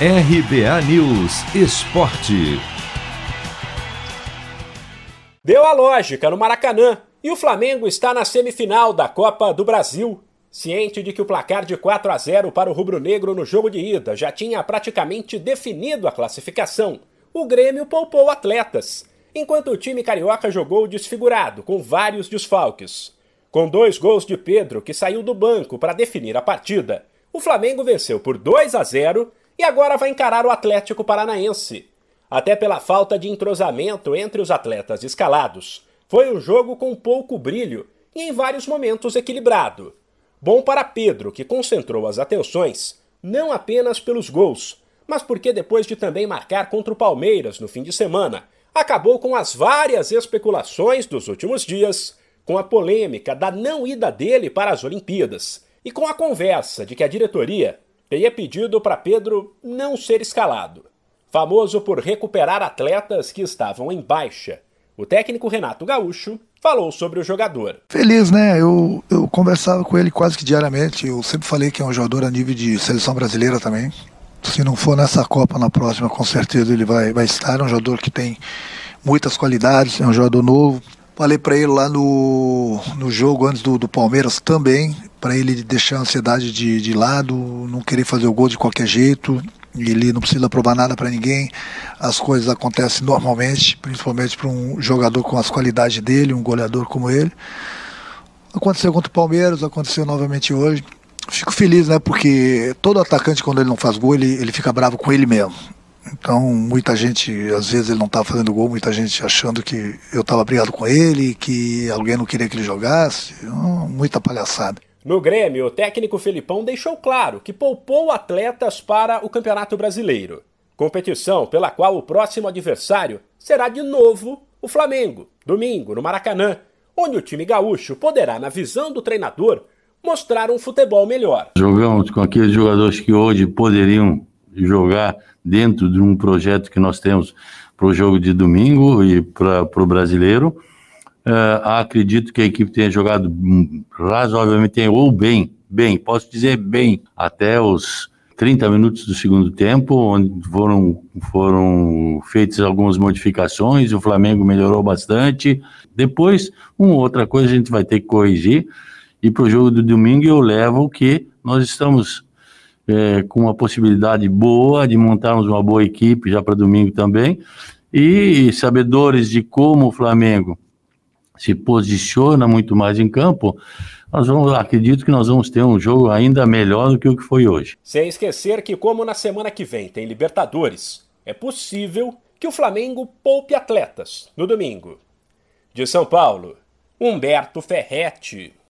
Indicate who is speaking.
Speaker 1: RBA News Esporte.
Speaker 2: Deu a lógica no Maracanã e o Flamengo está na semifinal da Copa do Brasil. Ciente de que o placar de 4 a 0 para o rubro-negro no jogo de ida já tinha praticamente definido a classificação, o Grêmio poupou atletas, enquanto o time carioca jogou desfigurado, com vários desfalques. Com dois gols de Pedro, que saiu do banco para definir a partida, o Flamengo venceu por 2 a 0 e agora vai encarar o Atlético Paranaense. Até pela falta de entrosamento entre os atletas escalados, foi um jogo com pouco brilho e em vários momentos equilibrado. Bom para Pedro, que concentrou as atenções não apenas pelos gols, mas porque depois de também marcar contra o Palmeiras no fim de semana, acabou com as várias especulações dos últimos dias, com a polêmica da não ida dele para as Olimpíadas e com a conversa de que a diretoria teria pedido para Pedro não ser escalado. Famoso por recuperar atletas que estavam em baixa, o técnico Renato Gaúcho falou sobre o jogador.
Speaker 3: Feliz, né? Eu, eu conversava com ele quase que diariamente. Eu sempre falei que é um jogador a nível de seleção brasileira também. Se não for nessa Copa, na próxima, com certeza ele vai, vai estar. É um jogador que tem muitas qualidades, é um jogador novo. Falei para ele lá no, no jogo antes do, do Palmeiras também, para ele deixar a ansiedade de, de lado, não querer fazer o gol de qualquer jeito. Ele não precisa provar nada para ninguém. As coisas acontecem normalmente, principalmente para um jogador com as qualidades dele, um goleador como ele. Aconteceu contra o Palmeiras, aconteceu novamente hoje. Fico feliz, né? Porque todo atacante, quando ele não faz gol, ele, ele fica bravo com ele mesmo. Então, muita gente, às vezes ele não estava fazendo gol, muita gente achando que eu estava brigado com ele, que alguém não queria que ele jogasse. Muita palhaçada.
Speaker 2: No Grêmio, o técnico Felipão deixou claro que poupou atletas para o Campeonato Brasileiro. Competição pela qual o próximo adversário será de novo o Flamengo, domingo, no Maracanã, onde o time gaúcho poderá, na visão do treinador, mostrar um futebol melhor.
Speaker 4: Jogamos com aqueles jogadores que hoje poderiam jogar dentro de um projeto que nós temos para o jogo de domingo e para o brasileiro. Uh, acredito que a equipe tenha jogado razoavelmente ou bem, bem, posso dizer bem, até os 30 minutos do segundo tempo, onde foram, foram feitas algumas modificações, o Flamengo melhorou bastante. Depois, uma outra coisa a gente vai ter que corrigir, e para o jogo do domingo eu levo que nós estamos é, com uma possibilidade boa de montarmos uma boa equipe já para domingo também. E sabedores de como o Flamengo se posiciona muito mais em campo, nós vamos, acredito que nós vamos ter um jogo ainda melhor do que o que foi hoje.
Speaker 2: Sem esquecer que, como na semana que vem tem Libertadores, é possível que o Flamengo poupe atletas no domingo. De São Paulo, Humberto Ferretti.